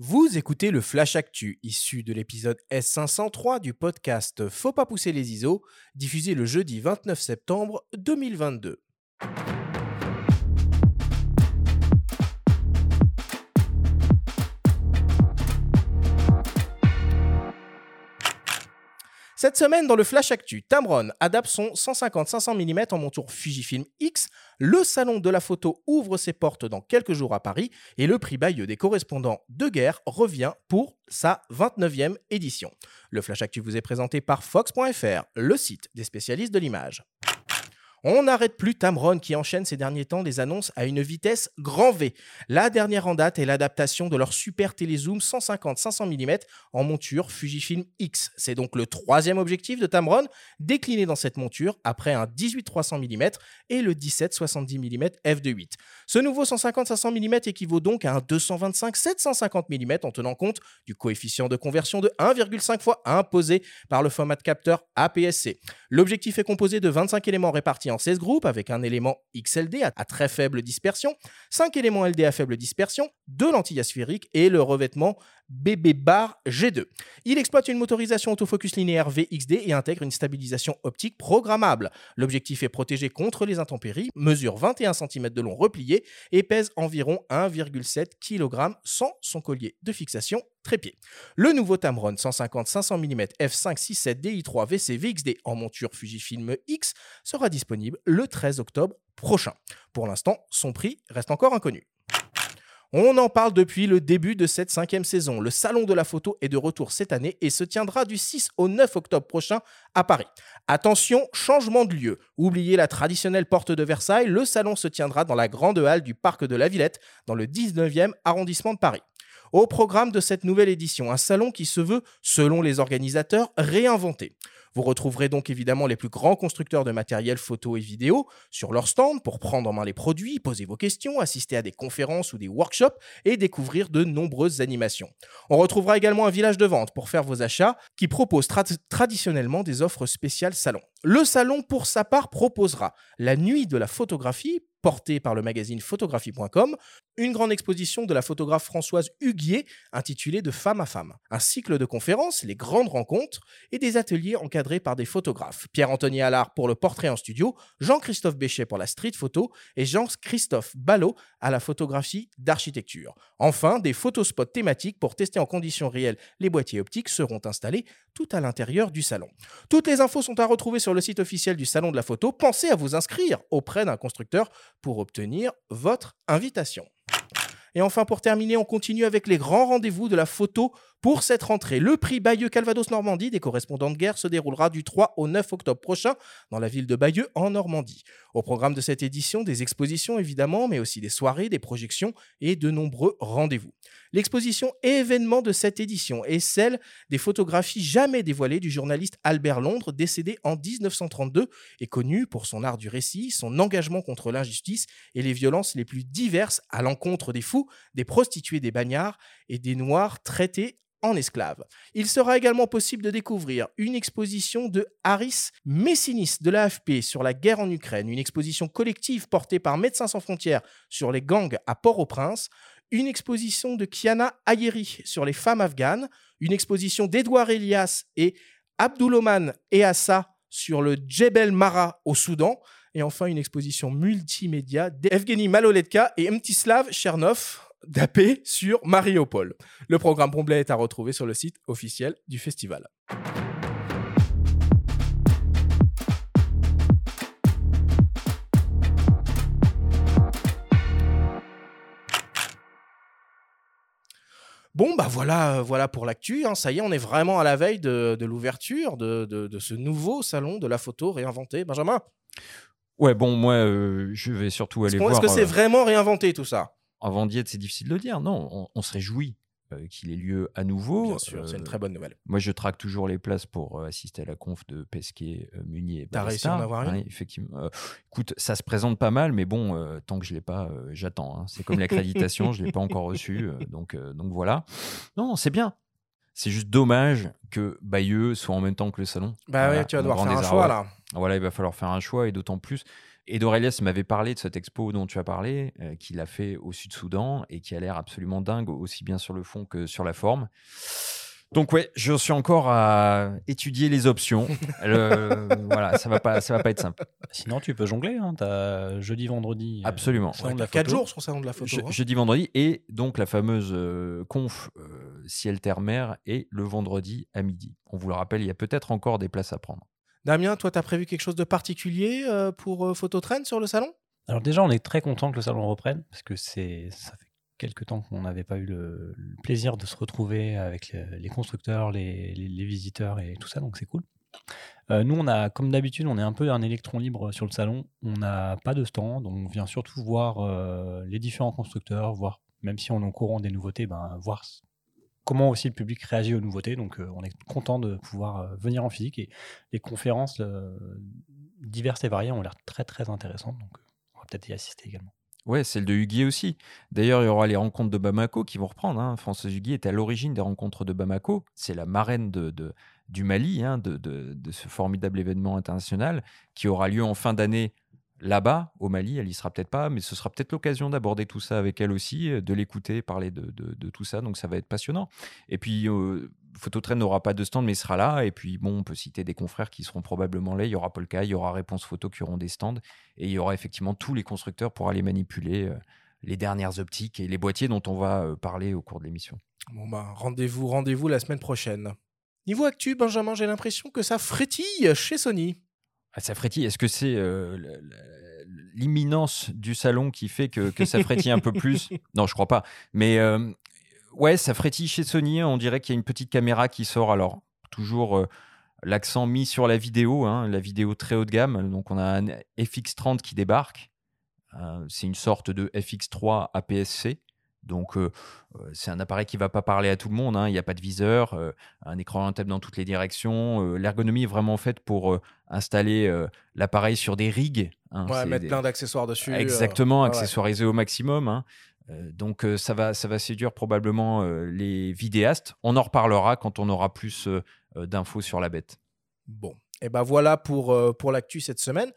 Vous écoutez le Flash Actu, issu de l'épisode S503 du podcast Faut pas pousser les ISO, diffusé le jeudi 29 septembre 2022. Cette semaine, dans le Flash Actu, Tamron adapte son 150-500 mm en monture Fujifilm X. Le salon de la photo ouvre ses portes dans quelques jours à Paris et le prix Bayeux des correspondants de guerre revient pour sa 29e édition. Le Flash Actu vous est présenté par Fox.fr, le site des spécialistes de l'image. On n'arrête plus Tamron qui enchaîne ces derniers temps des annonces à une vitesse grand V. La dernière en date est l'adaptation de leur super télézoom 150-500 mm en monture Fujifilm X. C'est donc le troisième objectif de Tamron, décliné dans cette monture après un 18-300 mm et le 17-70 mm f2.8. Ce nouveau 150-500 mm équivaut donc à un 225-750 mm en tenant compte du coefficient de conversion de 1,5 fois imposé par le format capteur APS-C. L'objectif est composé de 25 éléments répartis en 16 groupes avec un élément XLD à très faible dispersion, 5 éléments LD à faible dispersion, 2 lentilles asphériques et le revêtement BB bar G2. Il exploite une motorisation autofocus linéaire VXD et intègre une stabilisation optique programmable. L'objectif est protégé contre les intempéries, mesure 21 cm de long replié et pèse environ 1,7 kg sans son collier de fixation Le nouveau Tamron 150-500 mm f567 DI3 VC VXD en monture Fujifilm X sera disponible le 13 octobre prochain. Pour l'instant, son prix reste encore inconnu. On en parle depuis le début de cette cinquième saison. Le Salon de la photo est de retour cette année et se tiendra du 6 au 9 octobre prochain à Paris. Attention, changement de lieu. Oubliez la traditionnelle porte de Versailles, le salon se tiendra dans la grande halle du parc de la Villette, dans le 19e arrondissement de Paris. Au programme de cette nouvelle édition, un salon qui se veut, selon les organisateurs, réinventé. Vous retrouverez donc évidemment les plus grands constructeurs de matériel photo et vidéo sur leur stand pour prendre en main les produits, poser vos questions, assister à des conférences ou des workshops et découvrir de nombreuses animations. On retrouvera également un village de vente pour faire vos achats qui propose traditionnellement des offres spéciales salon. Le salon, pour sa part, proposera la nuit de la photographie portée par le magazine photographie.com, une grande exposition de la photographe Françoise Huguier intitulée De femme à femme, un cycle de conférences, les grandes rencontres et des ateliers encadrés par des photographes. Pierre-Anthony Allard pour le portrait en studio, Jean-Christophe Béchet pour la street photo et Jean-Christophe Ballot à la photographie d'architecture. Enfin, des photospots thématiques pour tester en conditions réelles les boîtiers optiques seront installés tout à l'intérieur du salon. Toutes les infos sont à retrouver sur le site officiel du Salon de la Photo. Pensez à vous inscrire auprès d'un constructeur pour obtenir votre invitation. Et enfin, pour terminer, on continue avec les grands rendez-vous de la photo pour cette rentrée. Le prix Bayeux Calvados Normandie des correspondants de guerre se déroulera du 3 au 9 octobre prochain dans la ville de Bayeux en Normandie. Au programme de cette édition, des expositions évidemment, mais aussi des soirées, des projections et de nombreux rendez-vous. L'exposition événement de cette édition est celle des photographies jamais dévoilées du journaliste Albert Londres, décédé en 1932 et connu pour son art du récit, son engagement contre l'injustice et les violences les plus diverses à l'encontre des fous, des prostituées, des bagnards et des noirs traités en esclaves. Il sera également possible de découvrir une exposition de Haris Messinis de l'AFP sur la guerre en Ukraine, une exposition collective portée par Médecins sans frontières sur les gangs à Port-au-Prince, une exposition de Kiana Ayeri sur les femmes afghanes, une exposition d'Edouard Elias et Abdouloman Eassa sur le Djebel Mara au Soudan, et enfin une exposition multimédia d'Evgeny Maloletka et Mtislav Chernov d'AP sur Mariupol. Le programme complet est à retrouver sur le site officiel du festival. Bon, bah voilà, voilà pour l'actu. Hein. Ça y est, on est vraiment à la veille de, l'ouverture de, ce nouveau salon de la photo réinventé. Benjamin? Ouais, bon, moi, euh, je vais surtout aller voir. Est-ce que c'est euh, vraiment réinventé tout ça? Avant d'y être, c'est difficile de le dire. Non, on, se réjouit euh, qu'il ait lieu à nouveau. Bien sûr, c'est une très bonne nouvelle. Moi, je traque toujours les places pour euh, assister à la conf de Pesquet, euh, Munier et T'as réussi à en avoir une Effectivement. écoute, ça se présente pas mal, mais bon, tant que je l'ai pas, j'attends. Hein. C'est comme l'accréditation, je l'ai pas encore reçu, donc donc voilà. Non, c'est bien. C'est juste dommage que Bayeux soit en même temps que le salon. Bah oui, tu vas devoir faire un choix là. Voilà, il va falloir faire un choix et d'autant plus et Dorelias m'avait parlé de cette expo dont tu as parlé, qu'il a fait au Sud-Soudan et qui a l'air absolument dingue, aussi bien sur le fond que sur la forme. Donc ouais, je suis encore à étudier les options. voilà, ça va pas, ça va pas être simple. Sinon, tu peux jongler. Hein, as jeudi, vendredi. Euh, Absolument. Ouais, as 4 jours sur salon de la photo. Je, hein. Jeudi, vendredi et donc la fameuse euh, conf euh, ciel terre mer et le vendredi à midi. On vous le rappelle, il y a peut-être encore des places à prendre. Damien, toi, tu as prévu quelque chose de particulier pour Phototrend sur le salon? Alors déjà, on est très content que le salon reprenne parce que c'est ça fait quelques temps qu'on n'avait pas eu le, plaisir de se retrouver avec les, constructeurs, les, visiteurs et tout ça, donc c'est cool. Euh, nous, on a, comme d'habitude, on est un peu un électron libre sur le salon. On n'a pas de stand, donc on vient surtout voir euh, les différents constructeurs, voir, même si on est au courant des nouveautés, ben, voir comment aussi le public réagit aux nouveautés. Donc, euh, on est content de pouvoir venir en physique et les conférences diverses et variées ont l'air très très intéressantes. Donc, on va peut-être y assister également. Ouais, celle de Huguier aussi. D'ailleurs, il y aura les rencontres de Bamako qui vont reprendre. Hein. Françoise Huguier est à l'origine des rencontres de Bamako. C'est la marraine du Mali, hein, de, ce formidable événement international qui aura lieu en fin d'année là-bas, au Mali. Elle y sera peut-être pas, mais ce sera peut-être l'occasion d'aborder tout ça avec elle aussi, euh, de l'écouter, parler de, tout ça. Donc ça va être passionnant. Et puis, euh, Phototrain n'aura pas de stand, mais sera là. Et puis, bon, on peut citer des confrères qui seront probablement là. Il y aura Polka, il y aura Réponse Photo qui auront des stands. Et il y aura effectivement tous les constructeurs pour aller manipuler euh, les dernières optiques et les boîtiers dont on va euh, parler au cours de l'émission. Bon, bah, rendez-vous, rendez-vous la semaine prochaine. Niveau actu, Benjamin, j'ai l'impression que ça frétille chez Sony. Ça frétille. Est-ce que c'est euh, l'imminence du salon qui fait que, que ça frétille un peu plus? Non, je crois pas. Mais ouais, ça frétille chez Sony. On dirait qu'il y a une petite caméra qui sort. Alors, toujours euh, l'accent mis sur la vidéo, hein, la vidéo très haut de gamme. Donc, on a un FX30 qui débarque. Euh, c'est une sorte de FX3 APS-C. Donc, euh, c'est un appareil qui ne va pas parler à tout le monde. Hein. Il n'y a pas de viseur, un écran rentable dans toutes les directions. L'ergonomie est vraiment faite pour installer l'appareil sur des rigs. Hein. Ouais, mettre plein d'accessoires dessus. Exactement, accessoiriser au maximum. Euh, donc euh, ça va, ça va séduire probablement euh, les vidéastes. On en reparlera quand on aura plus d'infos sur la bête. Bon, et ben voilà pour, pour l'actu cette semaine.